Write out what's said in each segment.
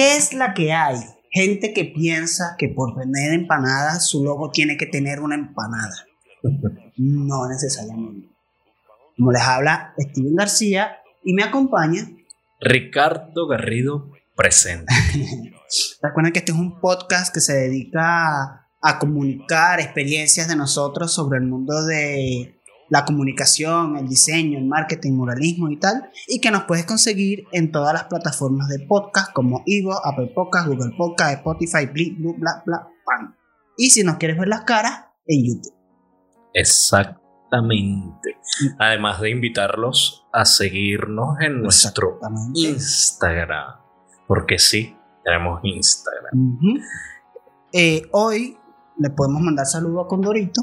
¿Qué es la que hay? Gente que piensa que por vender empanadas su logo tiene que tener una empanada. No necesariamente. Como les habla Steven García y me acompaña Ricardo Garrido presente. Recuerden que este es un podcast que se dedica a comunicar experiencias de nosotros sobre el mundo de la comunicación, el diseño, el marketing, muralismo y tal, y que nos puedes conseguir en todas las plataformas de podcast como Ivo, Apple Podcast, Google Podcast, Spotify, bla, bla, bla, bla, Y si nos quieres ver las caras, en YouTube. Exactamente. Además de invitarlos a seguirnos en nuestro Instagram. Porque sí, tenemos Instagram. Eh, hoy le podemos mandar saludo a Condorito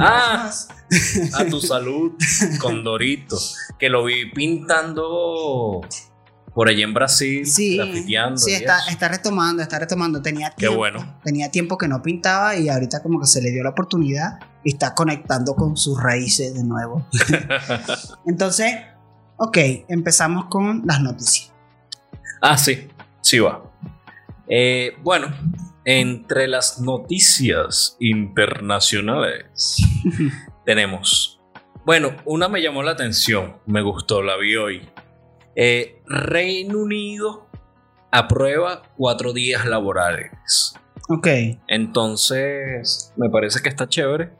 Ah, a tu salud, Condorito. Que lo vi pintando por allí en Brasil, sí, Sí, está, está, retomando, está retomando. Tenía tiempo, Qué bueno. Tenía tiempo que no pintaba y ahorita como que se le dio la oportunidad y está conectando con sus raíces de nuevo. Entonces, ok, empezamos con las noticias. Ah, sí, sí va. Eh, bueno, entre las noticias internacionales tenemos, bueno, una me llamó la atención, me gustó, la vi hoy. Eh, Reino Unido aprueba cuatro días laborales. Ok. Entonces, me parece que está chévere,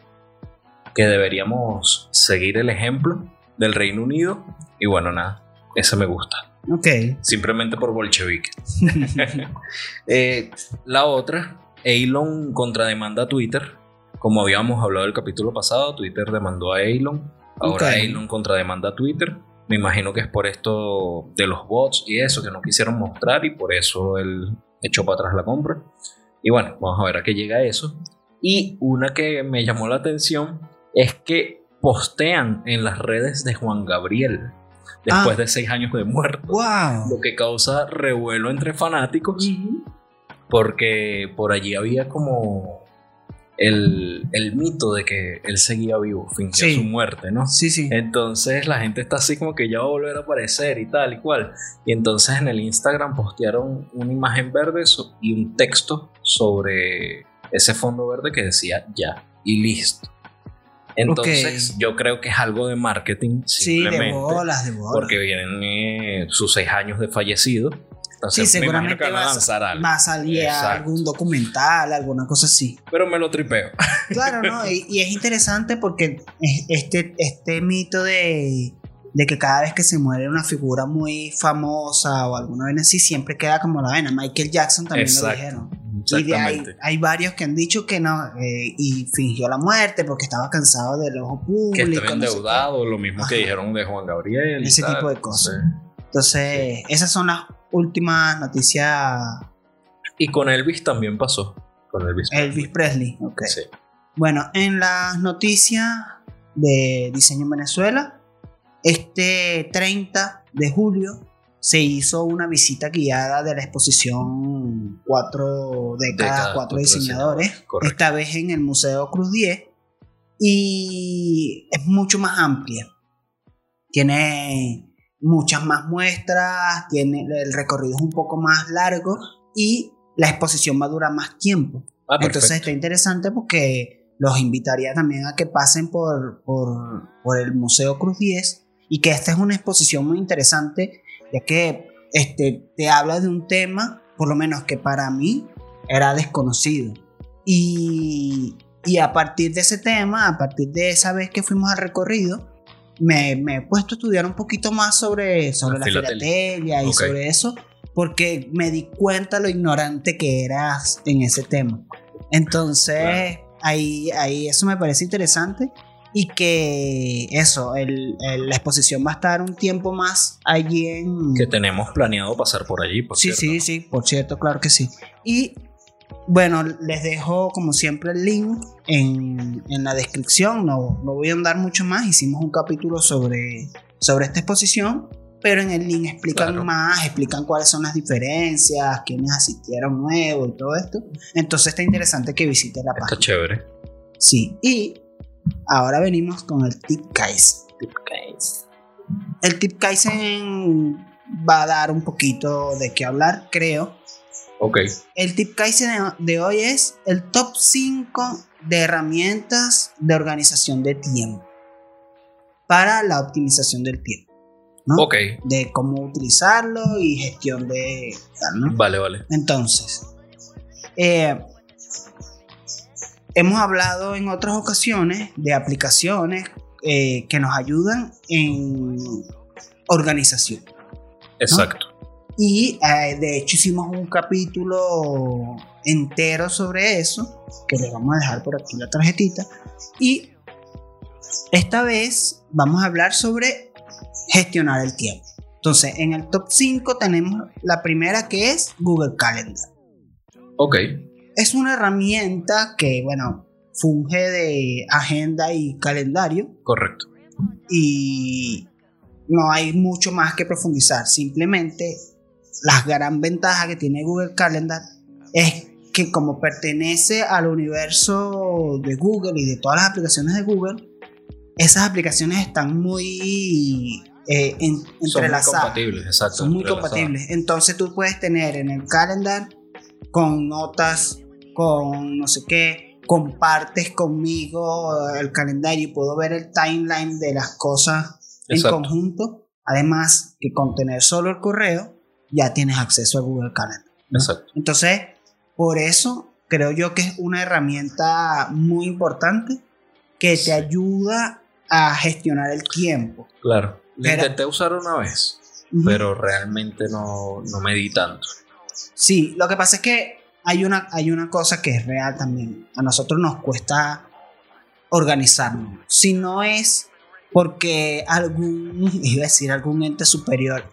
que deberíamos seguir el ejemplo del Reino Unido. Y bueno, nada, ese me gusta. Ok. Simplemente por bolchevique. Eh, la otra, Elon contrademanda a Twitter. Como habíamos hablado del capítulo pasado, Twitter demandó a Elon. Ahora Elon contrademanda a Twitter. Me imagino que es por esto de los bots y eso que no quisieron mostrar y por eso él echó para atrás la compra. Y bueno, vamos a ver a qué llega eso. Y una que me llamó la atención es que postean en las redes de Juan Gabriel después ah. de seis años de muerto. Lo que causa revuelo entre fanáticos. Porque por allí había como el, mito de que él seguía vivo, fingía su muerte, ¿no? Sí, sí. Entonces la gente está así como que ya va a volver a aparecer y tal y cual. Y entonces en el Instagram postearon una imagen verde y un texto sobre ese fondo verde que decía ya y listo. Entonces, yo creo que es algo de marketing. Simplemente, sí, de bolas, de bolas. Porque vienen eh, sus seis años de fallecido. sí, seguramente va, a salir algún documental, alguna cosa así. Pero me lo tripeo. Claro, ¿no? Y, es interesante porque este, este mito de, de, que cada vez que se muere una figura muy famosa o alguna vez así, siempre queda como la vena. Michael Jackson también lo dijeron. Y hay, varios que han dicho que no, eh, y fingió la muerte porque estaba cansado del ojo público. Que estaba endeudado, lo mismo que dijeron de Juan Gabriel. Ese tipo de cosas. Entonces, esas son las últimas noticias. Y con Elvis también pasó. Con Elvis, Elvis Presley. ok. Bueno, en las noticias de Diseño en Venezuela, este 30 de julio se hizo una visita guiada de la exposición Cuatro décadas, cuatro, diseñadores, esta vez en el Museo Cruz 10, y es mucho más amplia. Tiene muchas más muestras, tiene, el recorrido es un poco más largo y la exposición va a durar más tiempo. Ah, Entonces está interesante porque los invitaría también a que pasen por, por, por el Museo Cruz 10 y que esta es una exposición muy interesante ya que este, te habla de un tema, por lo menos que para mí era desconocido. Y, y a partir de ese tema, a partir de esa vez que fuimos al recorrido, me, me he puesto a estudiar un poquito más sobre, sobre la, filatelia y sobre eso, porque me di cuenta lo ignorante que eras en ese tema. Entonces, ahí, ahí eso me parece interesante y que eso, el, la exposición va a estar un tiempo más allí en... Que tenemos planeado pasar por allí, por Sí, cierto. sí, sí, por cierto, claro que sí. Y bueno, les dejo como siempre el link en, en la descripción, no, no, voy a andar mucho más, hicimos un capítulo sobre, sobre esta exposición, pero en el link explican más, explican cuáles son las diferencias, quiénes asistieron nuevos y todo esto. Entonces está interesante que visite la página. Está chévere. Sí, y Ahora venimos con el tip Kaizen. Tip. El tip Kaizen va a dar un poquito de qué hablar, creo. Ok. El tip Kaizen de hoy es el top 5 de herramientas de organización de tiempo para la optimización del tiempo. ¿no? Ok. De cómo utilizarlo y gestión de tal, ¿no? Vale, vale. Entonces, eh, hemos hablado en otras ocasiones de aplicaciones eh, que nos ayudan en organización. Exacto. Y eh, de hecho hicimos un capítulo entero sobre eso, que le vamos a dejar por aquí la tarjetita. Y esta vez vamos a hablar sobre gestionar el tiempo. Entonces, en el top 5 tenemos la primera que es Google Calendar. Ok. Es una herramienta que, bueno, funge de agenda y calendario Correcto. y no hay mucho más que profundizar. Simplemente la gran ventaja que tiene Google Calendar es que como pertenece al universo de Google y de todas las aplicaciones de Google, esas aplicaciones están muy eh, en- Son muy entrelazadas. compatibles, exacto. Son muy entrelazadas. compatibles. Entonces tú puedes tener en el calendar con notas, con no sé qué, compartes conmigo el calendario y puedo ver el timeline de las cosas en conjunto. Además que con tener solo el correo ya tienes acceso a Google Calendar. ¿no? Exacto. Entonces, por eso creo yo que es una herramienta muy importante que te ayuda a gestionar el tiempo. Claro. La Pero- intenté usar una vez, pero realmente no, no me di tanto. Sí, lo que pasa es que hay una, hay una cosa que es real también. A nosotros nos cuesta organizarnos. Si no es porque algún, iba a decir, algún ente superior,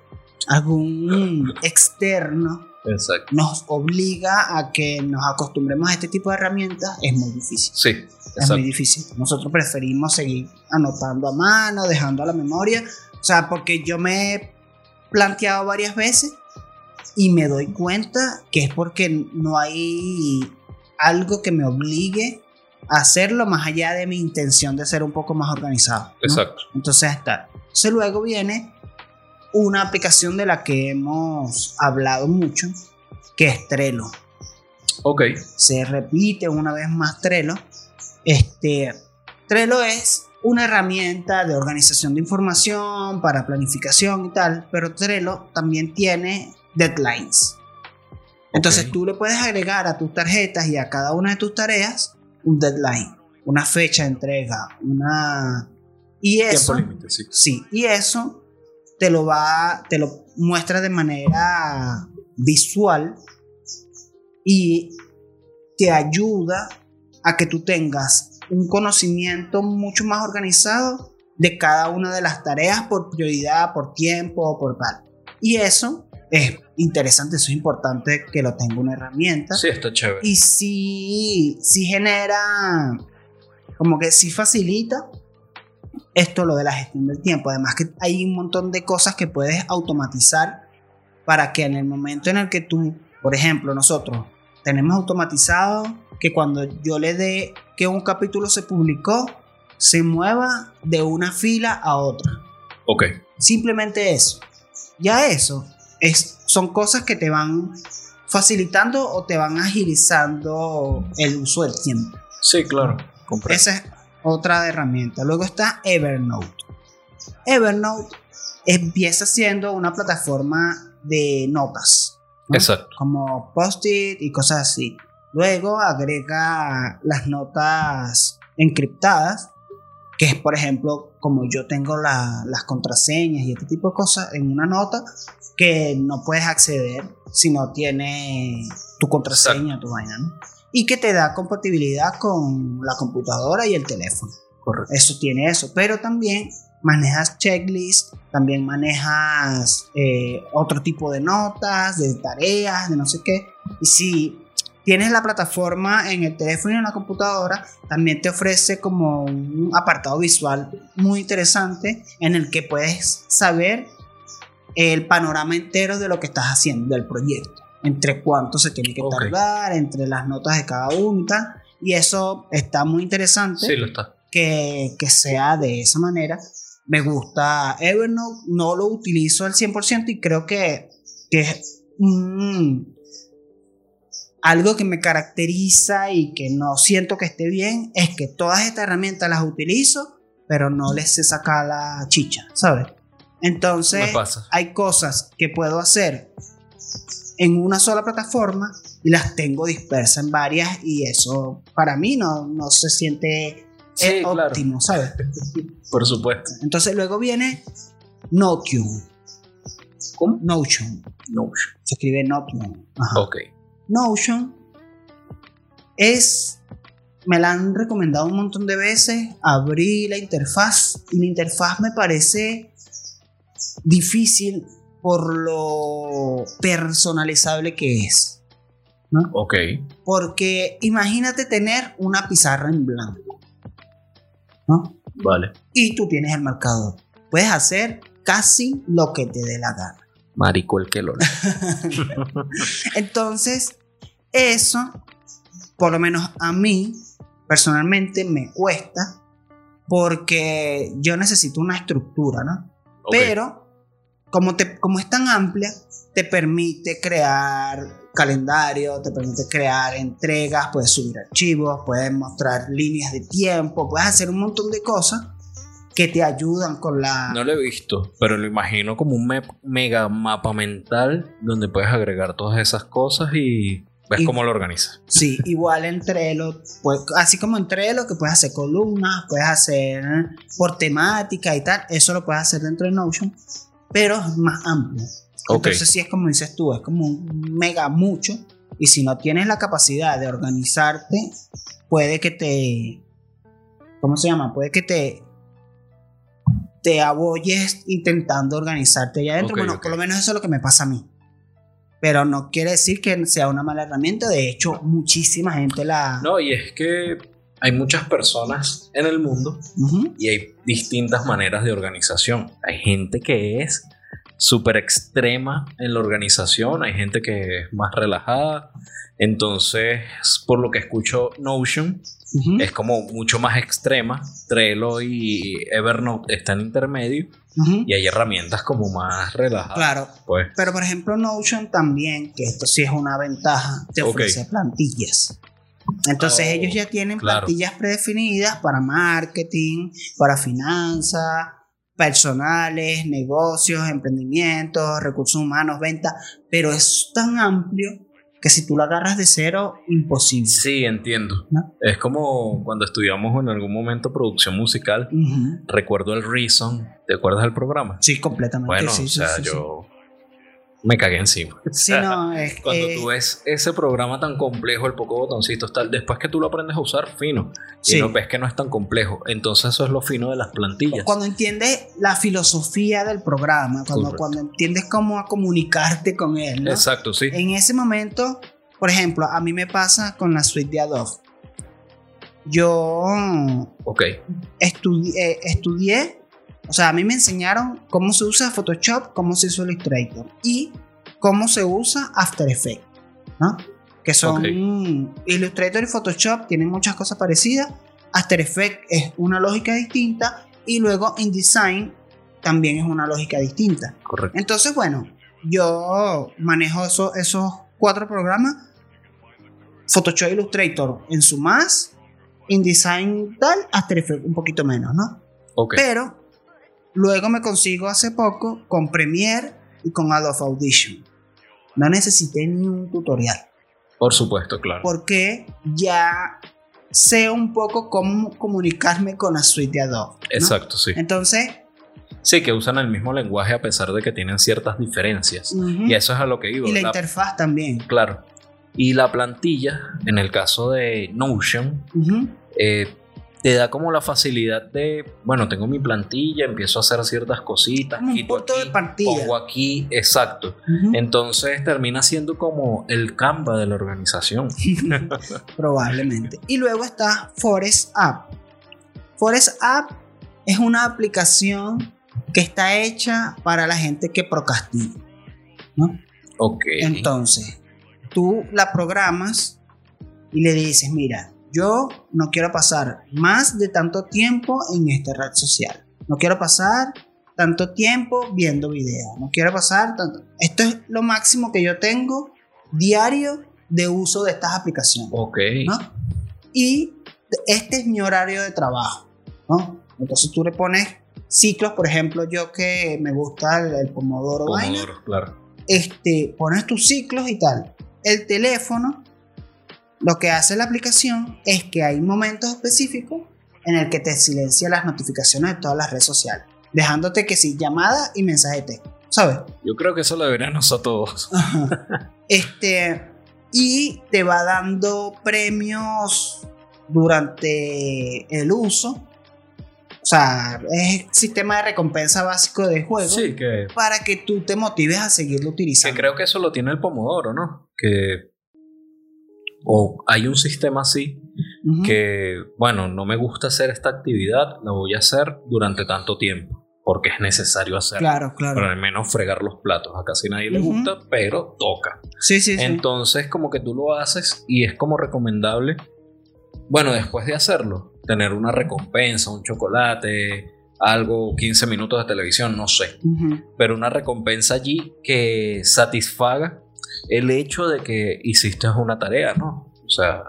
algún externo Exacto. nos obliga a que nos acostumbremos a este tipo de herramientas, es muy difícil. Sí, Es muy difícil. Nosotros preferimos seguir anotando a mano, dejando a la memoria. O sea, porque yo me he planteado varias veces y me doy cuenta que es porque no hay algo que me obligue a hacerlo más allá de mi intención de ser un poco más organizado. ¿no? Exacto. Entonces está. Entonces luego viene una aplicación de la que hemos hablado mucho, que es Trello Ok. se repite una vez más Trello. Este, Trello es una herramienta de organización de información para planificación y tal, pero Trello también tiene deadlines. Entonces tú le puedes agregar a tus tarjetas y a cada una de tus tareas un deadline, una fecha de entrega, una... Y eso... Sí. Sí, y eso te lo va, te lo muestra de manera visual y te ayuda a que tú tengas un conocimiento mucho más organizado de cada una de las tareas por prioridad, por tiempo, por tal. Y eso es interesante, eso es importante que lo tenga una herramienta. Sí, está chévere. Y sí, sí genera, como que sí facilita esto lo de la gestión del tiempo. Además que hay un montón de cosas que puedes automatizar para que en el momento en el que tú, por ejemplo, nosotros tenemos automatizado que cuando yo le dé que un capítulo se publicó, se mueva de una fila a otra. Ok. Simplemente eso. Ya eso es, son cosas que te van facilitando o te van agilizando el uso del tiempo. Sí, claro. Esa es otra herramienta. Luego está Evernote. Evernote empieza siendo una plataforma de notas. ¿no? Exacto. Como post-it y cosas así. Luego agrega las notas encriptadas, que es por ejemplo como yo tengo la- las contraseñas y este tipo de cosas en una nota que no puedes acceder si no tiene tu contraseña, tu vaina, ¿no? Y que te da compatibilidad con la computadora y el teléfono. Correcto. Eso tiene eso, pero también manejas checklists, también manejas eh, otro tipo de notas, de tareas, de no sé qué. Y si tienes la plataforma en el teléfono y en la computadora, también te ofrece como un apartado visual muy interesante en el que puedes saber el panorama entero de lo que estás haciendo, del proyecto, entre cuánto se tiene que tardar, entre las notas de cada uno. Y eso está muy interesante Sí, lo está. que, que sea de esa manera. Me gusta Evernote, no lo utilizo al 100% y creo que, que es algo que me caracteriza y que no siento que esté bien es que todas estas herramientas las utilizo, pero no les sé sacar la chicha, ¿sabes? Entonces, hay cosas que puedo hacer en una sola plataforma y las tengo dispersas en varias y eso para mí no, no se siente óptimo, ¿sabes? Por supuesto. Entonces luego viene Notion. ¿Cómo? Notion. Notion. Se escribe Notion. Ok. Notion es me la han recomendado un montón de veces. Abrí la interfaz y la interfaz me parece difícil por lo personalizable que es. ¿no? Ok. Porque imagínate tener una pizarra en blanco. ¿no? Vale. Y tú tienes el marcador. Puedes hacer casi lo que te dé la gana. Marico el que lo Entonces, eso, por lo menos a mí, personalmente me cuesta porque yo necesito una estructura, ¿no? Pero como, te, como es tan amplia, te permite crear calendario, te permite crear entregas, puedes subir archivos, puedes mostrar líneas de tiempo, puedes hacer un montón de cosas que te ayudan con la... No lo he visto, pero lo imagino como un mega mapa mental donde puedes agregar todas esas cosas y ¿Ves cómo lo organizas? Sí, igual en Trello, pues, así como en Trello, que puedes hacer columnas, puedes hacer por temática y tal, eso lo puedes hacer dentro de Notion, pero es más amplio. Entonces, sí es como dices tú, es como un mega mucho, y si no tienes la capacidad de organizarte, puede que te. ¿Cómo se llama? Puede que te. Te aboyes intentando organizarte allá adentro. bueno, por lo menos eso es lo que me pasa a mí pero no quiere decir que sea una mala herramienta. De hecho, muchísima gente la... No, y es que hay muchas personas en el mundo y hay distintas maneras de organización. Hay gente que es súper extrema en la organización, hay gente que es más relajada. Entonces, por lo que escucho Notion, es como mucho más extrema. Trello y Evernote están intermedio. Y hay herramientas como más relajadas. Claro. Pues. Pero por ejemplo, Notion también, que esto sí es una ventaja, te ofrece plantillas. Entonces oh, ellos ya tienen plantillas predefinidas para marketing, para finanzas, personales, negocios, emprendimientos, recursos humanos, ventas, pero es tan amplio que si tú lo agarras de cero, imposible. Sí, entiendo. Es como cuando estudiamos en algún momento producción musical. Recuerdo el Reason. ¿Te acuerdas del programa? Sí, completamente. Bueno, o sea, yo me cagué encima. Sí, no, es Cuando tú ves ese programa tan complejo, el poco botoncitos, tal, después que tú lo aprendes a usar, fino. Y no ves que no es tan complejo. Entonces, eso es lo fino de las plantillas. Cuando entiendes la filosofía del programa, cuando, cuando entiendes cómo comunicarte con él. ¿no? Exacto, sí. En ese momento, por ejemplo, a mí me pasa con la suite de Adobe. Yo okay. estudié, estudié o sea, a mí me enseñaron cómo se usa Photoshop, cómo se usa Illustrator y cómo se usa After Effects, ¿no? Que son Illustrator y Photoshop tienen muchas cosas parecidas. After Effects es una lógica distinta y luego InDesign también es una lógica distinta. Correcto. Entonces, bueno, yo manejo esos cuatro programas. Photoshop e Illustrator en su más, InDesign tal, After Effects un poquito menos, ¿no? Okay. Pero Luego me consigo hace poco con Premiere y con Adobe Audition. No necesité ni un tutorial. Por supuesto, claro. Porque ya sé un poco cómo comunicarme con la suite de Adobe. Exacto, sí. Entonces... Sí, que usan el mismo lenguaje a pesar de que tienen ciertas diferencias. Y eso es a lo que digo. Y la, interfaz también. Claro. Y la plantilla, en el caso de Notion, eh, te da como la facilidad de, bueno, tengo mi plantilla, empiezo a hacer ciertas cositas. Como un punto de partida. Pongo aquí, exacto. Entonces termina siendo como el Canva de la organización. Probablemente. Y luego está Forest App. Forest App es una aplicación que está hecha para la gente que procrastina. ¿no? Ok. Entonces, tú la programas y le dices, mira, yo no quiero pasar más de tanto tiempo en esta red social. No quiero pasar tanto tiempo viendo videos. No quiero pasar tanto. Esto es lo máximo que yo tengo diario de uso de estas aplicaciones. Ok. Y este es mi horario de trabajo. ¿no? Entonces tú le pones ciclos, por ejemplo, yo que me gusta el, pomodoro, pomodoro claro. Este, pones tus ciclos y tal. El teléfono, lo que hace la aplicación es que hay momentos específicos en el que te silencia las notificaciones de todas las redes sociales, dejándote que sí, llamada y mensaje de texto, ¿sabes? Yo creo que eso lo deberíamos a todos. este, y te va dando premios durante el uso. O sea, es el sistema de recompensa básico de juego sí, que, para que tú te motives a seguirlo utilizando. Que creo que eso lo tiene el Pomodoro, ¿no? Que o hay un sistema así que, bueno, no me gusta hacer esta actividad, la voy a hacer durante tanto tiempo porque es necesario hacerlo. Claro, claro. Pero al menos fregar los platos. A casi nadie le gusta, pero toca. Sí, sí, Entonces, como que tú lo haces y es como recomendable, bueno, después de hacerlo, tener una recompensa, un chocolate, algo, 15 minutos de televisión, no sé. Pero una recompensa allí que satisfaga el hecho de que hiciste una tarea, ¿no? O sea,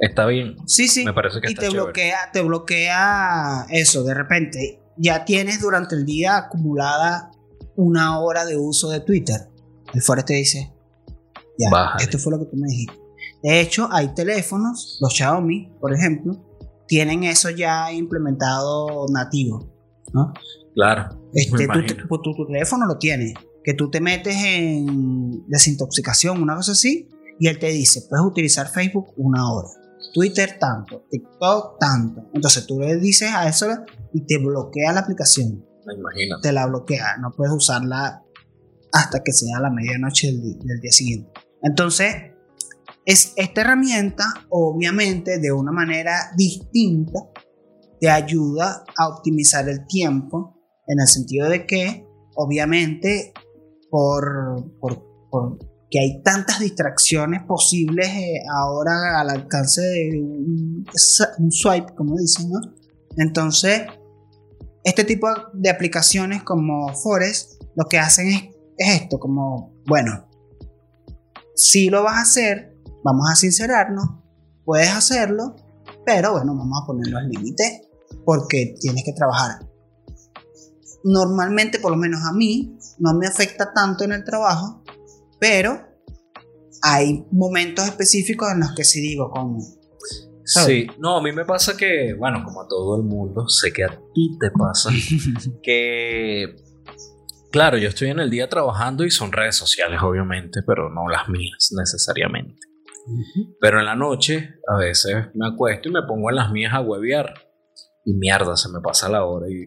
está bien. Sí, sí. Me parece que y te bloquea, te bloquea eso de repente ya tienes durante el día acumulada una hora de uso de Twitter. El Forest te dice, ya, esto fue lo que tú me dijiste. De hecho, hay teléfonos, los Xiaomi, por ejemplo, tienen eso ya implementado nativo, ¿no? Claro. Este, tu, tu, teléfono lo tiene, que tú te metes en desintoxicación, una cosa así, y él te dice, puedes utilizar Facebook una hora. Twitter tanto, TikTok tanto. Entonces tú le dices a eso y te bloquea la aplicación. Imagínate. Te la bloquea, no puedes usarla hasta que sea la medianoche del, día siguiente. Entonces, es esta herramienta, obviamente, de una manera distinta, te ayuda a optimizar el tiempo, en el sentido de que, obviamente, por, por, por que hay tantas distracciones posibles eh, ahora al alcance de un, swipe, como dicen, ¿no? Entonces, este tipo de aplicaciones como Forest lo que hacen es, esto, como, bueno, si lo vas a hacer, vamos a sincerarnos, puedes hacerlo, pero bueno, vamos a ponerlo al límite porque tienes que trabajar. Normalmente, por lo menos a mí, no me afecta tanto en el trabajo pero hay momentos específicos en los que sí digo como... Sí, no, a mí me pasa que, bueno, como a todo el mundo, sé que a ti te pasa, que, claro, yo estoy en el día trabajando y son redes sociales, obviamente, pero no las mías necesariamente. Pero en la noche, a veces me acuesto y me pongo en las mías a huevear. Y mierda, se me pasa la hora y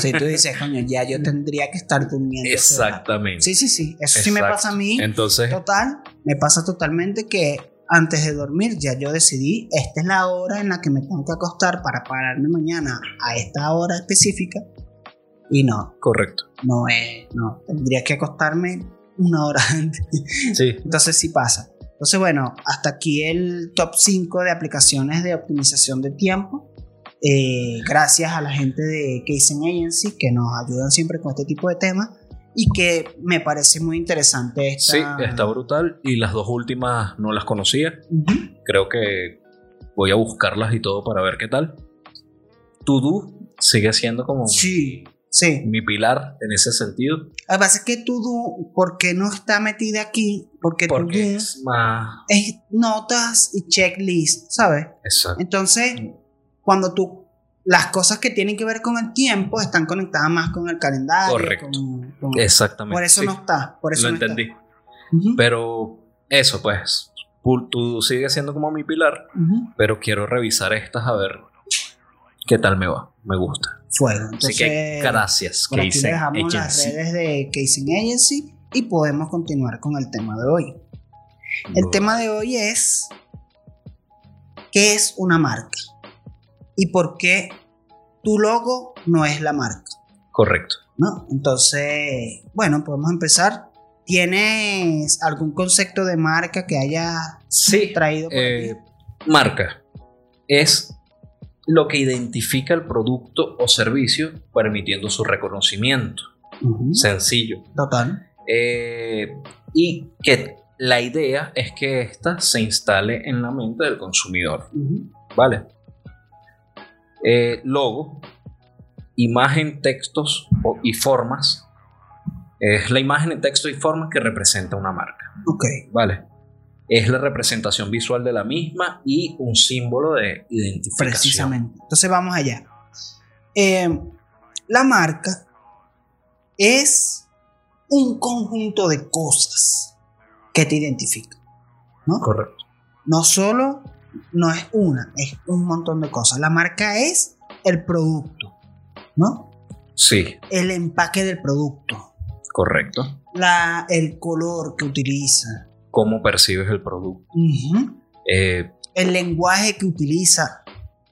si tú dices, coño, ya yo tendría que estar durmiendo. Exactamente. Sí, sí, sí. Eso sí me pasa a mí. Entonces. Total, me pasa totalmente que antes de dormir ya yo decidí, esta es la hora en la que me tengo que acostar para pararme mañana a esta hora específica. Y no. Correcto. No es, no. Tendría que acostarme una hora antes. Sí. Entonces sí pasa. Entonces, bueno, hasta aquí el top 5 de aplicaciones de optimización de tiempo. Eh, gracias a la gente de Casing Agency que nos ayudan siempre con este tipo de temas y que me parece muy interesante. Esta... Sí, está brutal y las dos últimas no las conocía. Creo que voy a buscarlas y todo para ver qué tal. To sigue siendo como sí, sí. mi pilar en ese sentido. Lo que es que To ¿por qué no está metida aquí? Porque, Porque es más... Es notas y checklist, ¿sabes? Exacto. Entonces cuando tú las cosas que tienen que ver con el tiempo están conectadas más con el calendario. Correcto. Exactamente. Por eso no está. Por eso Lo entendí. Pero eso, pues, tú sigues siendo como mi pilar, pero quiero revisar estas a ver qué tal me va. Me gusta. Fuego. Así que gracias, por aquí dejamos las redes de Casing Agency y podemos continuar con el tema de hoy. El tema de hoy es ¿qué es una marca? Y por qué tu logo no es la marca. Correcto. ¿No? Entonces, bueno, podemos empezar. ¿Tienes algún concepto de marca que haya sí, traído por eh, Marca es lo que identifica el producto o servicio, permitiendo su reconocimiento. Sencillo. Total. Eh, y que la idea es que ésta se instale en la mente del consumidor. ¿Vale? Eh, logo, imagen, textos y formas. Es la imagen en texto y formas que representa una marca. Ok. ¿Vale? Es la representación visual de la misma y un símbolo de identificación. Precisamente. Entonces vamos allá. Eh, la marca es un conjunto de cosas que te identifican. ¿no? Correcto. No solo, no es una, es un montón de cosas. La marca es el producto, ¿no? Sí. El empaque del producto. Correcto. La, el color que utiliza. Cómo percibes el producto. Eh, el lenguaje que utiliza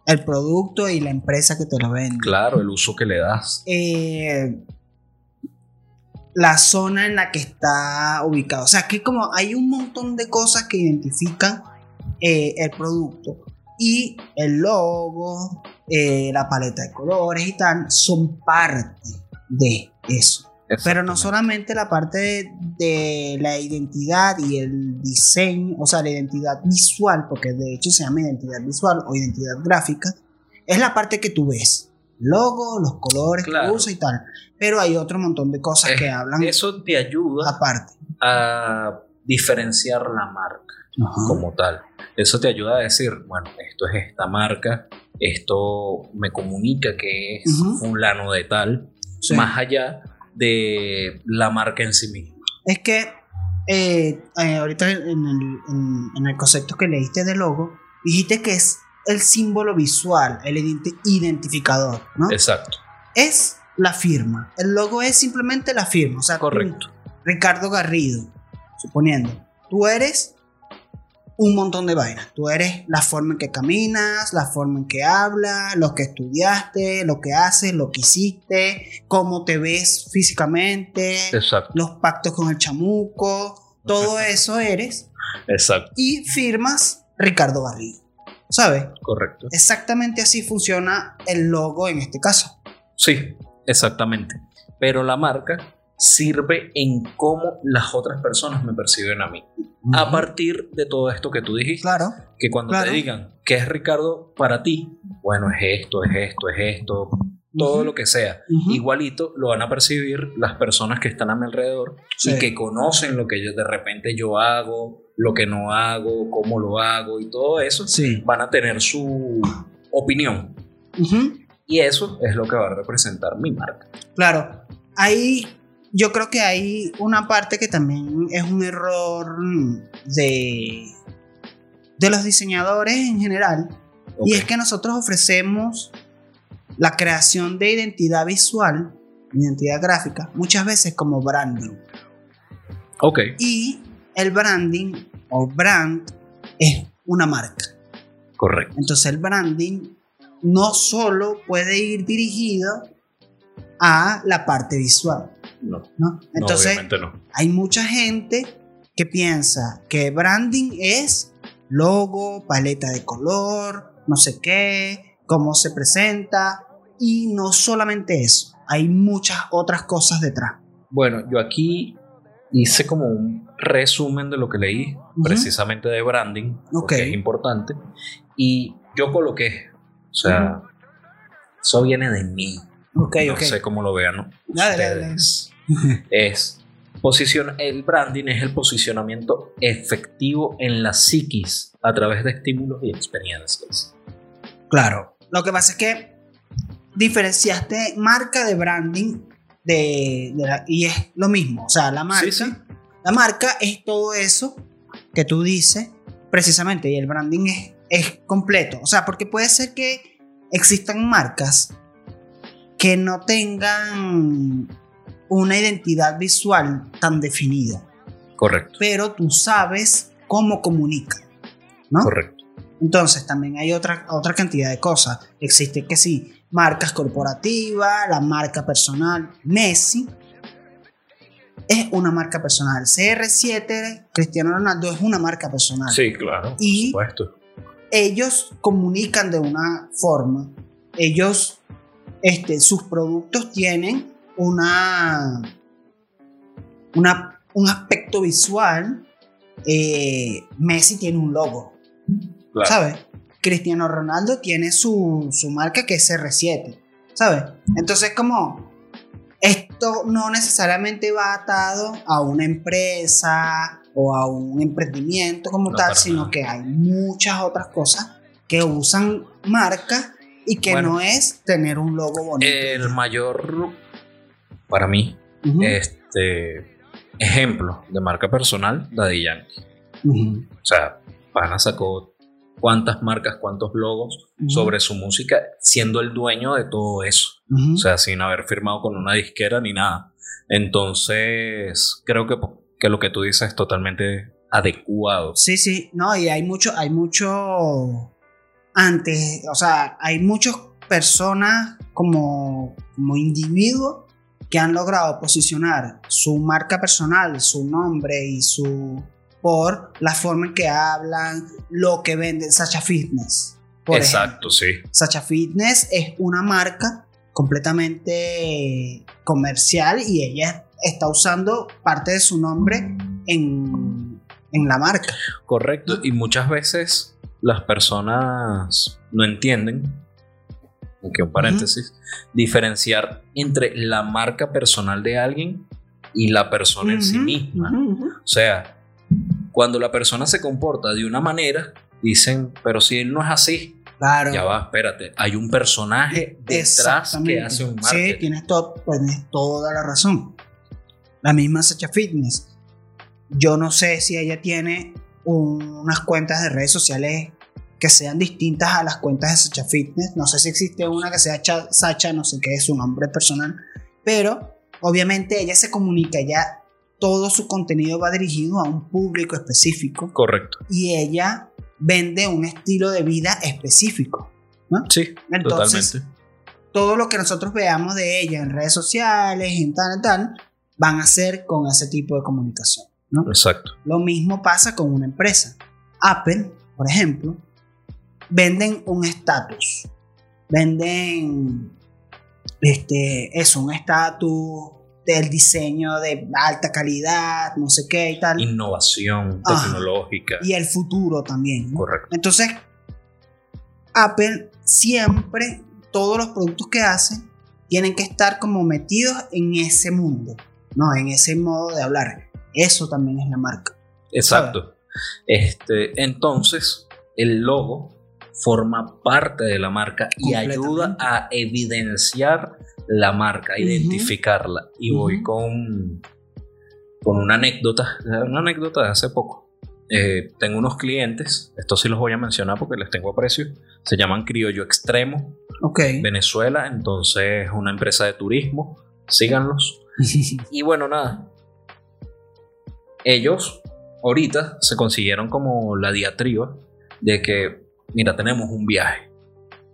el producto y la empresa que te lo vende. Claro, el uso que le das. Eh, la zona en la que está ubicado. O sea, que como hay un montón de cosas que identifican eh, el producto. Y el logo, eh, la paleta de colores y tal, son parte de eso. Pero no solamente la parte de, la identidad y el diseño, o sea, la identidad visual, porque de hecho se llama identidad visual o identidad gráfica, es la parte que tú ves. Logo, los colores que usa y tal. Pero hay otro montón de cosas que hablan. Eso te ayuda aparte. a diferenciar la marca como tal. Eso te ayuda a decir, bueno, esto es esta marca, esto me comunica que es fulano de tal, más allá de la marca en sí misma. Es que eh, eh, ahorita en el, en el concepto que leíste de logo, dijiste que es el símbolo visual, el identificador, ¿no? Exacto. Es la firma. El logo es simplemente la firma. O sea, correcto. Ricardo Garrido, suponiendo, tú eres un montón de vainas. Tú eres la forma en que caminas, la forma en que hablas, lo que estudiaste, lo que haces, lo que hiciste, cómo te ves físicamente, Exacto. los pactos con el chamuco, todo eso eres. Exacto. Y firmas Ricardo Garrido. ¿Sabes? Correcto. Exactamente así funciona el logo en este caso. Sí, exactamente. Pero la marca sirve en cómo las otras personas me perciben a mí. A partir de todo esto que tú dijiste. Claro. Que cuando te digan, ¿qué es Ricardo para ti? Bueno, es esto, es esto, es esto, todo lo que sea. Igualito lo van a percibir las personas que están a mi alrededor y que conocen lo que yo de repente yo hago, lo que no hago, cómo lo hago y todo eso. Van a tener su opinión. Y eso es lo que va a representar mi marca. Claro. Ahí yo creo que hay una parte que también es un error de, de los diseñadores en general. Y es que nosotros ofrecemos la creación de identidad visual, identidad gráfica, muchas veces como branding. Ok. Y el branding o brand es una marca. Correcto. Entonces el branding no solo puede ir dirigido a la parte visual. No. ¿no? Entonces no. hay mucha gente que piensa que branding es logo, paleta de color, no sé qué, cómo se presenta, y no solamente eso, hay muchas otras cosas detrás. Bueno, yo aquí hice como un resumen de lo que leí, precisamente de branding, que es importante, y yo coloqué, o sea, eso viene de mí. no sé cómo lo vean, ¿no? Ustedes. Es el branding es el posicionamiento efectivo en la psiquis a través de estímulos y experiencias. Claro. Lo que pasa es que diferenciaste marca de branding de, y es lo mismo. O sea, la marca, la marca es todo eso que tú dices precisamente y el branding es, es completo. O sea, porque puede ser que existan marcas que no tengan una identidad visual tan definida. Correcto. Pero tú sabes cómo comunica, ¿no? Correcto. Entonces también hay otra, otra cantidad de cosas. Existe que sí, marcas corporativas, la marca personal. Messi es una marca personal. CR7, Cristiano Ronaldo es una marca personal. Sí, claro. Y por supuesto. ellos comunican de una forma, ellos, este, sus productos tienen una, una un aspecto visual. Eh, Messi tiene un logo, ¿sabes? Cristiano Ronaldo tiene su, su marca que es CR7, ¿sabes? Entonces como esto no necesariamente va atado a una empresa o a un emprendimiento como tal, sino que hay muchas otras cosas que usan marcas y que no es tener un logo bonito. El mayor, para mí, este ejemplo de marca personal, Daddy Yankee. O sea, Pana sacó cuántas marcas, cuántos logos sobre su música, siendo el dueño de todo eso. O sea, sin haber firmado con una disquera ni nada. Entonces, creo que que lo que tú dices es totalmente adecuado. Sí, sí, no, y hay mucho, hay mucho antes, o sea, hay muchas personas como, como individuos que han logrado posicionar su marca personal, su nombre y su por la forma en que hablan, lo que venden Sacha Fitness. Exacto, sí. Sacha Fitness es una marca completamente comercial y ella está usando parte de su nombre en, en la marca. Correcto, y muchas veces las personas no entienden, aunque un paréntesis, diferenciar entre la marca personal de alguien y la persona en sí misma. O sea, cuando la persona se comporta de una manera, dicen, pero si él no es así, Claro. Ya va, espérate. Hay un personaje detrás que hace un marketing. Sí, tienes, todo, tienes toda la razón. La misma Sacha Fitness. Yo no sé si ella tiene unas cuentas de redes sociales que sean distintas a las cuentas de Sacha Fitness. No sé si existe una que sea Sacha, no sé qué es su nombre personal. Pero obviamente ella se comunica, ya todo su contenido va dirigido a un público específico. Correcto. Y ella vende un estilo de vida específico. ¿no? Sí, totalmente. Todo lo que nosotros veamos de ella en redes sociales, en tal, tal, van a hacer con ese tipo de comunicación. ¿no? Exacto. Lo mismo pasa con una empresa. Apple, por ejemplo, venden un estatus. Venden este, eso, un estatus del diseño de alta calidad, no sé qué y tal. Innovación tecnológica. Y el futuro también. Correcto. Entonces, Apple siempre, todos los productos que hace, tienen que estar como metidos en ese mundo. No, en ese modo de hablar. Eso también es la marca. Exacto. Este, entonces, el logo forma parte de la marca y ayuda a evidenciar la marca, a identificarla. Y voy con, con una anécdota, una anécdota de hace poco. Eh, tengo unos clientes, estos sí los voy a mencionar porque les tengo aprecio, se llaman Criollo Extremo, okay. Venezuela, entonces una empresa de turismo, síganlos. y bueno, nada. Ellos ahorita se consiguieron como la diatriba de que, mira, tenemos un viaje.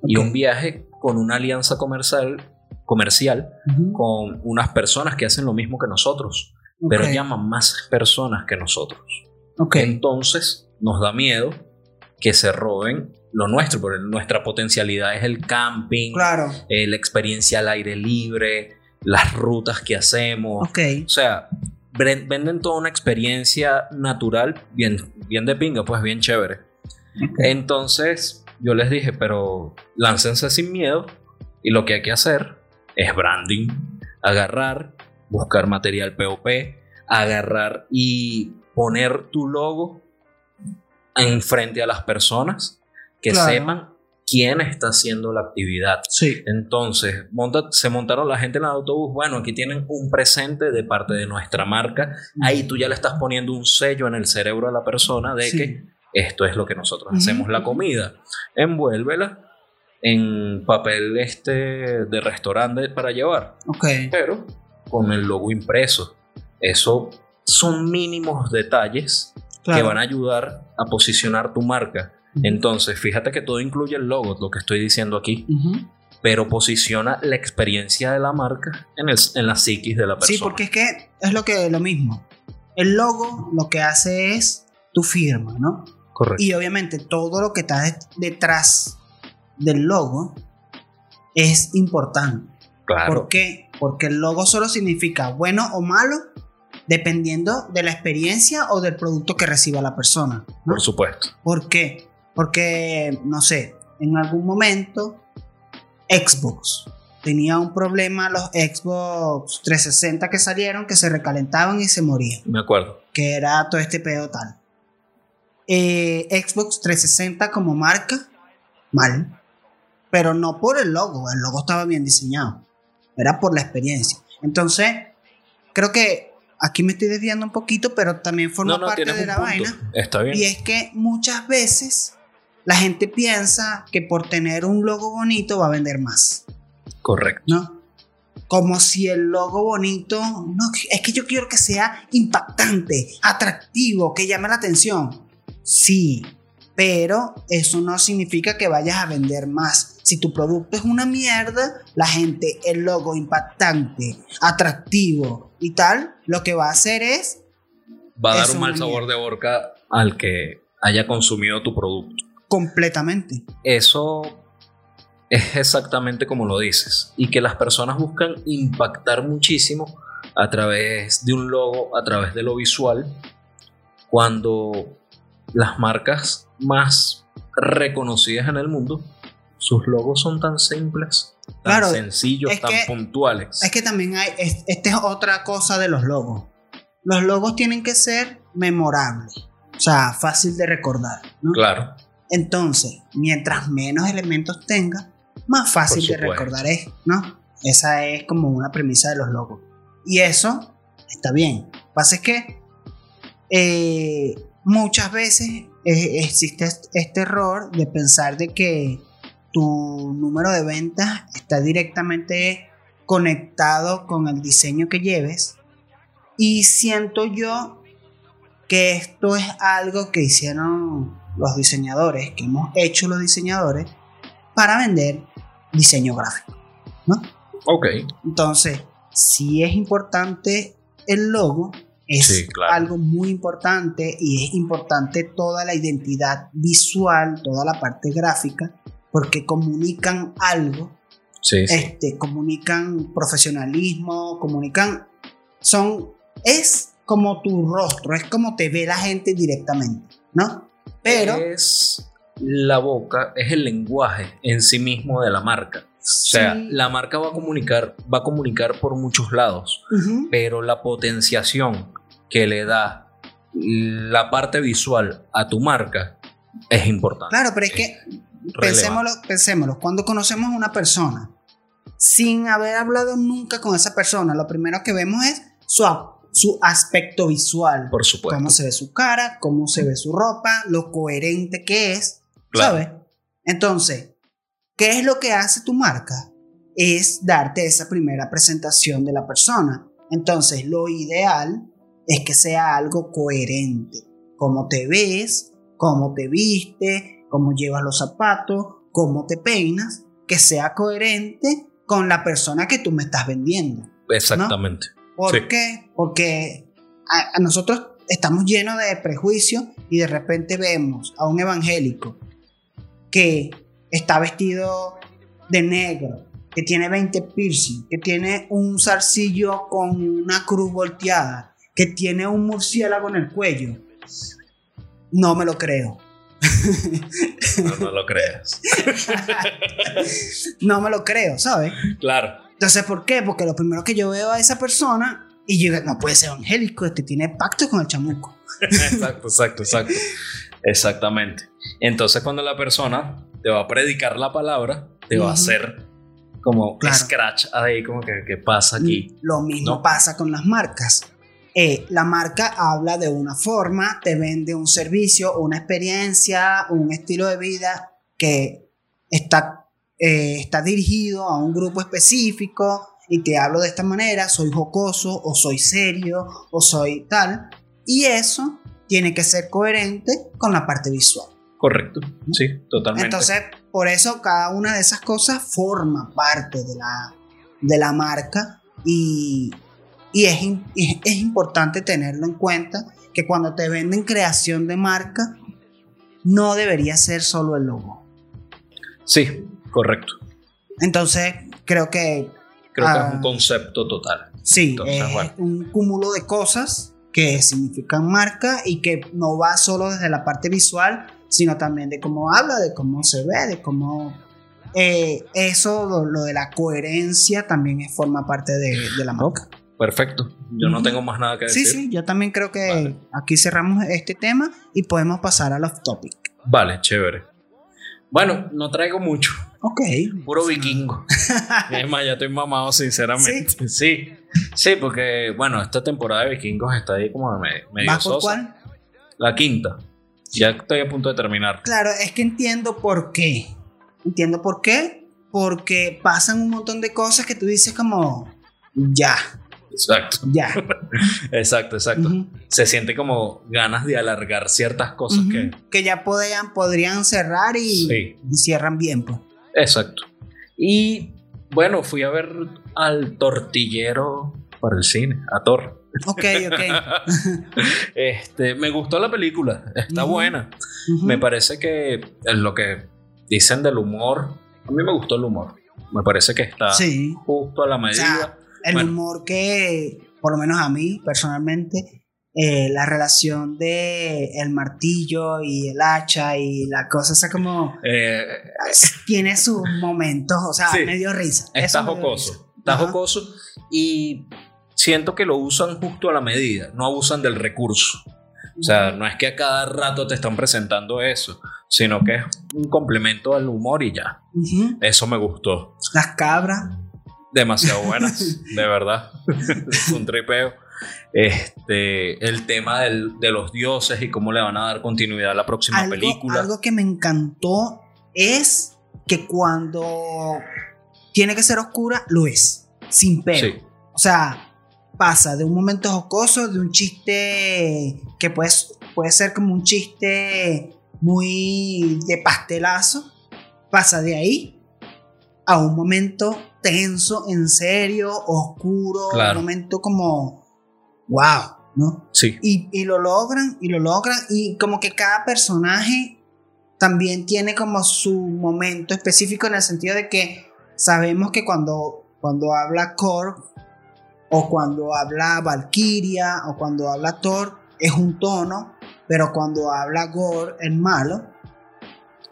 Y un viaje con una alianza comercial, comercial con unas personas que hacen lo mismo que nosotros, pero llaman más personas que nosotros. Entonces nos da miedo que se roben lo nuestro, porque nuestra potencialidad es el camping, claro. Eh, la experiencia al aire libre, las rutas que hacemos. O sea, venden toda una experiencia natural, bien, bien de pinga, pues bien chévere. Entonces, yo les dije, pero láncense sin miedo y lo que hay que hacer es branding, agarrar, buscar material POP, agarrar y poner tu logo enfrente a las personas que sepan quién está haciendo la actividad. Sí. Entonces, se montaron la gente en el autobús, bueno, aquí tienen un presente de parte de nuestra marca, ahí tú ya le estás poniendo un sello en el cerebro a la persona de que esto es lo que nosotros hacemos la comida. Envuélvela en papel este de restaurante para llevar. Ok. Pero con el logo impreso. Eso son mínimos detalles que van a ayudar a posicionar tu marca entonces, fíjate que todo incluye el logo, lo que estoy diciendo aquí, pero posiciona la experiencia de la marca en, el, en la psiquis de la persona. Sí, porque es que es lo que lo mismo. El logo lo que hace es tu firma, ¿no? Correcto. Y obviamente todo lo que está detrás del logo es importante. Claro. ¿Por qué? Porque el logo solo significa bueno o malo dependiendo de la experiencia o del producto que reciba la persona. Por supuesto. ¿Por qué? Porque, no sé, en algún momento Xbox tenía un problema los Xbox 360 que salieron que se recalentaban y se morían. Me acuerdo. Que era todo este pedo tal. Eh, Xbox 360 como marca, mal. Pero no por el logo, el logo estaba bien diseñado. Era por la experiencia. Entonces, creo que aquí me estoy desviando un poquito, pero también forma parte de la vaina. Está bien. Y es que muchas veces la gente piensa que por tener un logo bonito va a vender más. Correcto. ¿No? Como si el logo bonito, no, es que yo quiero que sea impactante, atractivo, que llame la atención. Sí, pero eso no significa que vayas a vender más. Si tu producto es una mierda, la gente, el logo impactante, atractivo y tal, lo que va a hacer es... Va a dar un mal sabor de boca al que haya consumido tu producto. Completamente. Eso es exactamente como lo dices. Y que las personas buscan impactar muchísimo a través de un logo, a través de lo visual, cuando las marcas más reconocidas en el mundo, sus logos son tan simples, tan sencillos, tan puntuales. Es que también hay, esta es otra cosa de los logos. Los logos tienen que ser memorables, o sea, fácil de recordar. Claro. Entonces, mientras menos elementos tenga, más fácil de recordar es, ¿no? Esa es como una premisa de los logos. Y eso está bien. Lo que pasa es que eh, muchas veces eh, existe este error de pensar de que tu número de ventas está directamente conectado con el diseño que lleves. Y siento yo que esto es algo que hicieron los diseñadores, que hemos hecho los diseñadores, para vender diseño gráfico. ¿no? Ok. Entonces, si es importante el logo, es algo muy importante y es importante toda la identidad visual, toda la parte gráfica, porque comunican algo. Sí, este, comunican profesionalismo, comunican. Son. Es como tu rostro, es como te ve la gente directamente, ¿no? Pero. Es la boca, es el lenguaje en sí mismo de la marca. O sea, la marca va a comunicar, va a comunicar por muchos lados, pero la potenciación que le da la parte visual a tu marca es importante. Claro, pero es que pensémoslo, pensémoslo, cuando conocemos a una persona sin haber hablado nunca con esa persona, lo primero que vemos es su, su aspecto visual. Por supuesto. Cómo se ve su cara, cómo se ve su ropa, lo coherente que es, ¿sabes? Entonces, ¿Qué es lo que hace tu marca? Es darte esa primera presentación de la persona. Entonces, lo ideal es que sea algo coherente. Cómo te ves, cómo te viste, cómo llevas los zapatos, cómo te peinas, que sea coherente con la persona que tú me estás vendiendo. Exactamente. ¿Por qué? Porque a, nosotros estamos llenos de prejuicios y de repente vemos a un evangélico que está vestido de negro, que tiene 20 piercing, que tiene un zarcillo con una cruz volteada, que tiene un murciélago en el cuello. No me lo creo. No, no lo creas. no me lo creo, ¿sabes? Claro. Entonces, ¿por qué? Porque lo primero que yo veo a esa persona y yo digo, no puede ser angélico, este tiene pacto con el chamuco. exacto, exacto, exacto. Exactamente. Entonces, cuando la persona te va a predicar la palabra, te va a hacer como scratch ahí, como que, ¿qué pasa aquí. Lo mismo pasa con las marcas. Eh, la marca habla de una forma, te vende un servicio, una experiencia, un estilo de vida que está, eh, está dirigido a un grupo específico y te hablo de esta manera, soy jocoso o soy serio o soy tal. Y eso tiene que ser coherente con la parte visual. Correcto, sí, totalmente. Entonces, por eso cada una de esas cosas forma parte de la, de la marca y, y es, es, importante tenerlo en cuenta que cuando te venden creación de marca, no debería ser solo el logo. Sí, correcto. Entonces, creo que... Creo que es un ah, concepto total. Sí, es un cúmulo de cosas que significan marca y que no va solo desde la parte visual, sino también de cómo habla, de cómo se ve, de cómo... Eh, eso, lo, de la coherencia, también forma parte de, la marca. Perfecto, yo no tengo más nada que decir. Sí, sí, yo también creo que aquí cerramos este tema y podemos pasar al off topic. Vale, chévere. Bueno, no traigo mucho. Ok. Puro vikingo. es más, ya estoy mamado, sinceramente. ¿Sí? sí, porque, bueno, esta temporada de vikingos está ahí como medio, medio por cuál? La quinta. Ya estoy a punto de terminar. Claro, es que entiendo por qué. Entiendo por qué. Porque pasan un montón de cosas que tú dices como, ya, Exacto. Ya. exacto, exacto. Se siente como ganas de alargar ciertas cosas que... Que ya podían, podrían cerrar y, cierran bien, pues. Exacto. Y bueno, fui a ver al tortillero para el cine, a Thor. Ok, ok. este, me gustó la película, está buena. Me parece que lo que dicen del humor, a mí me gustó el humor. Me parece que está justo a la medida el humor que, por lo menos a mí personalmente, eh, la relación de el martillo y el hacha y la cosa, esa como eh, tiene sus momentos, o sea, medio risa. Está jocoso, está jocoso y siento que lo usan justo a la medida, no abusan del recurso. O sea, no es que a cada rato te están presentando eso, sino que es un complemento al humor y ya. Eso me gustó. Las cabras demasiado buenas, de verdad. un tripeo. Este, el tema de los dioses y cómo le van a dar continuidad a la próxima película. Algo que me encantó es que cuando tiene que ser oscura, lo es, sin pelo. O sea, pasa de un momento jocoso, de un chiste que puede, puede ser como un chiste muy de pastelazo, pasa de ahí a un momento tenso, en serio, oscuro, un momento como, wow, ¿no? Sí. Y, lo logran, y lo logran, y como que cada personaje también tiene como su momento específico en el sentido de que sabemos que cuando, cuando habla Korg, o cuando habla Valkyria, o cuando habla Thor, es un tono, pero cuando habla Gore, el malo,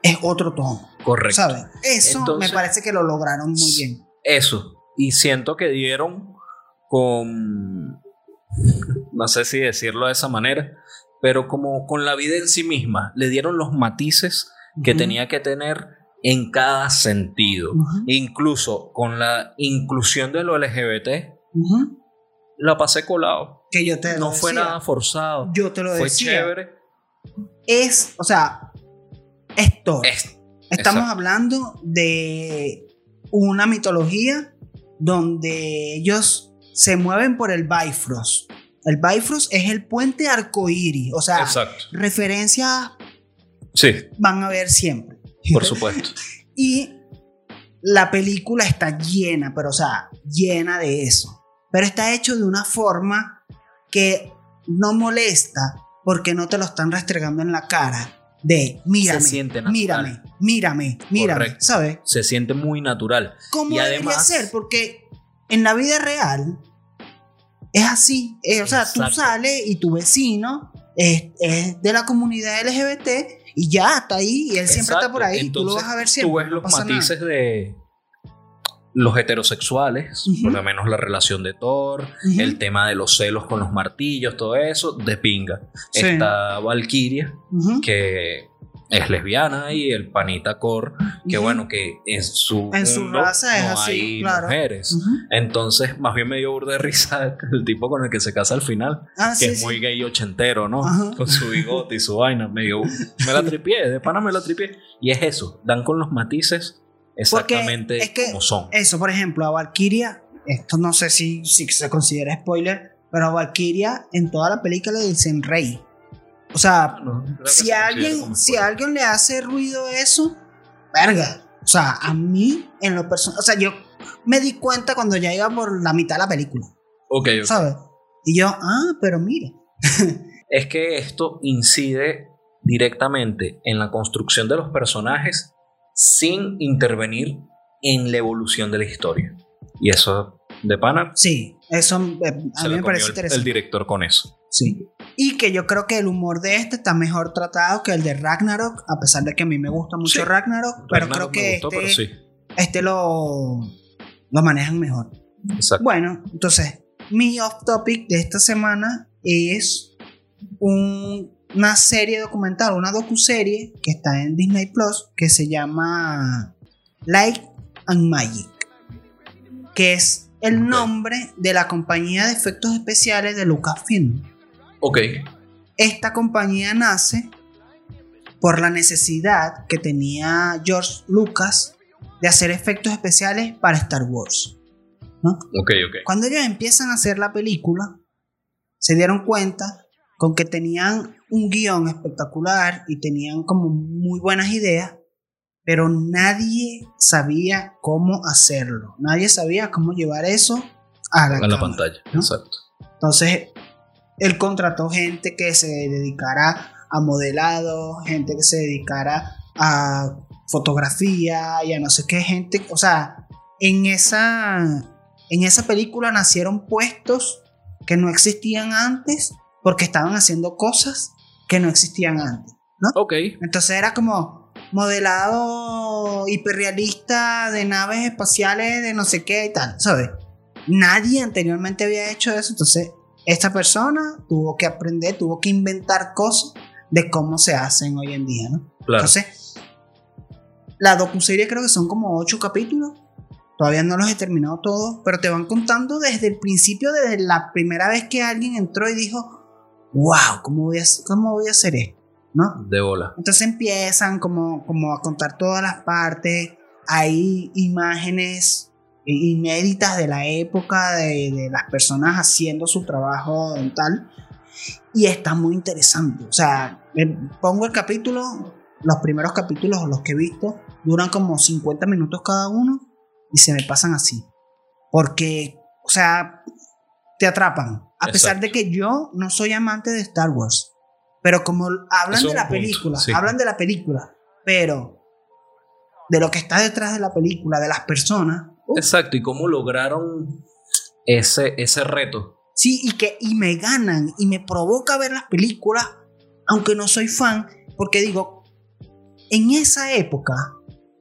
es otro tono. Correcto. ¿Sabes? Eso me parece que lo lograron muy bien. Eso. Y siento que dieron con. No sé si decirlo de esa manera, pero como con la vida en sí misma, le dieron los matices que tenía que tener en cada sentido. Incluso con la inclusión de lo LGBT, la pasé colado. Que yo te No fue nada forzado. Yo te lo fue chévere. Es, o sea, esto. Estamos hablando de una mitología donde ellos se mueven por el Bifrost. El Bifrost es el puente arcoíris, o sea, referencias sí. van a ver siempre. Por supuesto. y la película está llena, pero o sea, llena de eso. Pero está hecho de una forma que no molesta porque no te lo están restregando en la cara de mírame, mírame, mírame, mírame, ¿sabes? Se siente muy natural. ¿Cómo y debería ser? Porque en la vida real es así. Eh, o sea, tú sales y tu vecino es, de la comunidad LGBT y ya está ahí y él siempre está por ahí y tú lo vas a ver siempre. Tú ves los matices de los heterosexuales, por lo menos la relación de Thor, el tema de los celos con los martillos, todo eso, de pinga. Está Valkyria, que es lesbiana, y el panita Cor, que bueno, que en su, en su raza es así, hay mujeres. Entonces, más bien me dio burda de risa el tipo con el que se casa al final, ah, que es muy gay ochentero, ¿no? Con su bigote y su vaina, medio, me la tripié, de pana me la tripié. Y es eso, dan con los matices exactamente es que como son. Eso, por ejemplo, a Valkyria, esto no sé si, si se considera spoiler, pero a Valkyria en toda la película le dicen rey. O sea, si, alguien, si alguien le hace ruido eso, verga. O sea, a mí, en lo personal, o sea, yo me di cuenta cuando ya iba por la mitad de la película. Ok, ok. ¿Sabes? Y yo, ah, pero mira. es que esto incide directamente en la construcción de los personajes sin intervenir en la evolución de la historia. Y eso de pana. Sí, eso eh, a mí me parece interesante. El director con eso. Sí. Y que yo creo que el humor de este está mejor tratado que el de Ragnarok, a pesar de que a mí me gusta mucho Ragnarok, pero creo que este, este lo, lo manejan mejor. Exacto. Bueno, entonces, mi off topic de esta semana es una serie documental, una docuserie que está en Disney Plus que se llama Light and Magic, que es el nombre de la compañía de efectos especiales de Lucasfilm. Ok. Esta compañía nace por la necesidad que tenía George Lucas de hacer efectos especiales para Star Wars. ¿no? Ok, ok. Cuando ellos empiezan a hacer la película, se dieron cuenta con que tenían un guion espectacular y tenían como muy buenas ideas, pero nadie sabía cómo hacerlo. Nadie sabía cómo llevar eso a la, pantalla. Exacto. Entonces, él contrató gente que se dedicara a modelado, gente que se dedicara a fotografía y a no sé qué gente, o sea, en esa en esa película nacieron puestos que no existían antes porque estaban haciendo cosas que no existían antes, ¿no? Ok. Entonces era como modelado hiperrealista de naves espaciales de no sé qué y tal, ¿sabes? Nadie anteriormente había hecho eso, entonces esta persona tuvo que aprender, tuvo que inventar cosas de cómo se hacen hoy en día, ¿no? Claro. Entonces, la docuserie creo que son como ocho capítulos Todavía no los he terminado todos, pero te van contando desde el principio, desde la primera vez que alguien entró y dijo, wow, ¿cómo voy a, cómo voy a hacer esto? ¿No? De bola. Entonces empiezan como, como a contar todas las partes. Hay imágenes inéditas de la época, de, de las personas haciendo su trabajo dental. Y está muy interesante. O sea, pongo el capítulo, los primeros capítulos, los que he visto, duran como 50 minutos cada uno y se me pasan así. Porque, o sea, te atrapan. A pesar de que yo no soy amante de Star Wars. Pero como hablan de la película, hablan de la película, pero de lo que está detrás de la película, de las personas. Exacto, y cómo lograron ese, ese reto. Sí, y que y me ganan y me provoca ver las películas, aunque no soy fan, porque digo, en esa época,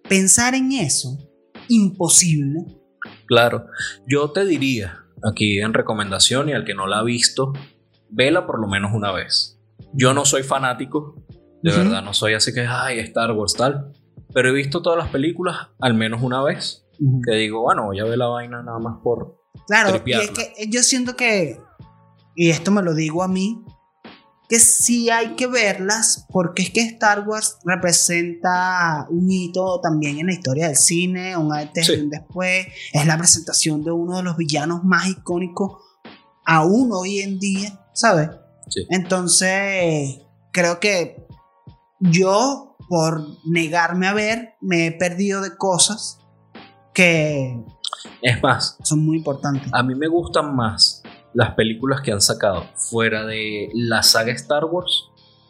pensar en eso imposible. Claro, yo te diría aquí en recomendación y al que no la ha visto, vela por lo menos una vez. Yo no soy fanático, de verdad no soy así que, ay, Star Wars tal, pero he visto todas las películas al menos una vez, que digo, bueno, voy a ver la vaina nada más por... Claro, y es que yo siento que, y esto me lo digo a mí, que sí hay que verlas porque es que Star Wars representa un hito también en la historia del cine, un antes y un después, es la presentación de uno de los villanos más icónicos aún hoy en día, ¿sabes? Entonces, creo que yo, por negarme a ver, me he perdido de cosas que... Es más, son muy importantes. A mí me gustan más las películas que han sacado fuera de la saga Star Wars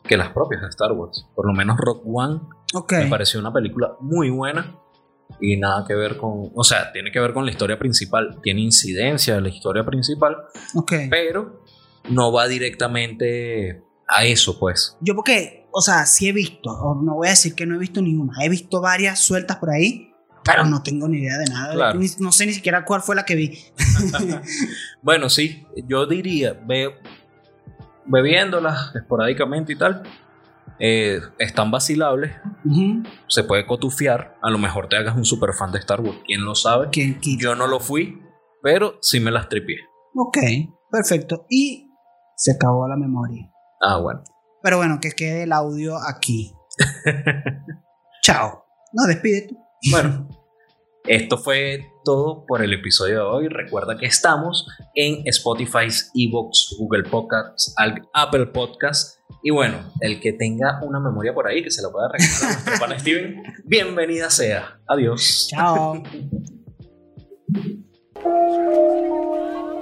que las propias de Star Wars. Por lo menos Rock One me pareció una película muy buena y nada que ver con, o sea, tiene que ver con la historia principal, tiene incidencia de la historia principal, pero no va directamente a eso, pues. Yo porque, o sea, sí he visto, no voy a decir que no he visto ninguna, he visto varias sueltas por ahí pero no tengo ni idea de nada. no sé ni siquiera cuál fue la que vi. bueno, sí, yo diría, ve, bebiéndolas esporádicamente y tal, eh, están vacilables. Se puede cotufiar. A lo mejor te hagas un super fan de Star Wars. ¿Quién lo sabe? yo no lo fui, pero sí me las tripié. Ok, perfecto. Y se acabó la memoria. Ah, bueno. Pero bueno, que quede el audio aquí. Chao. No, despídete. Bueno, esto fue todo por el episodio de hoy. Recuerda que estamos en Spotify, Evox, Google Podcasts, Apple Podcasts. Y bueno, el que tenga una memoria por ahí que se la pueda regalar a nuestro pan Steven, bienvenida sea. Adiós. Chao.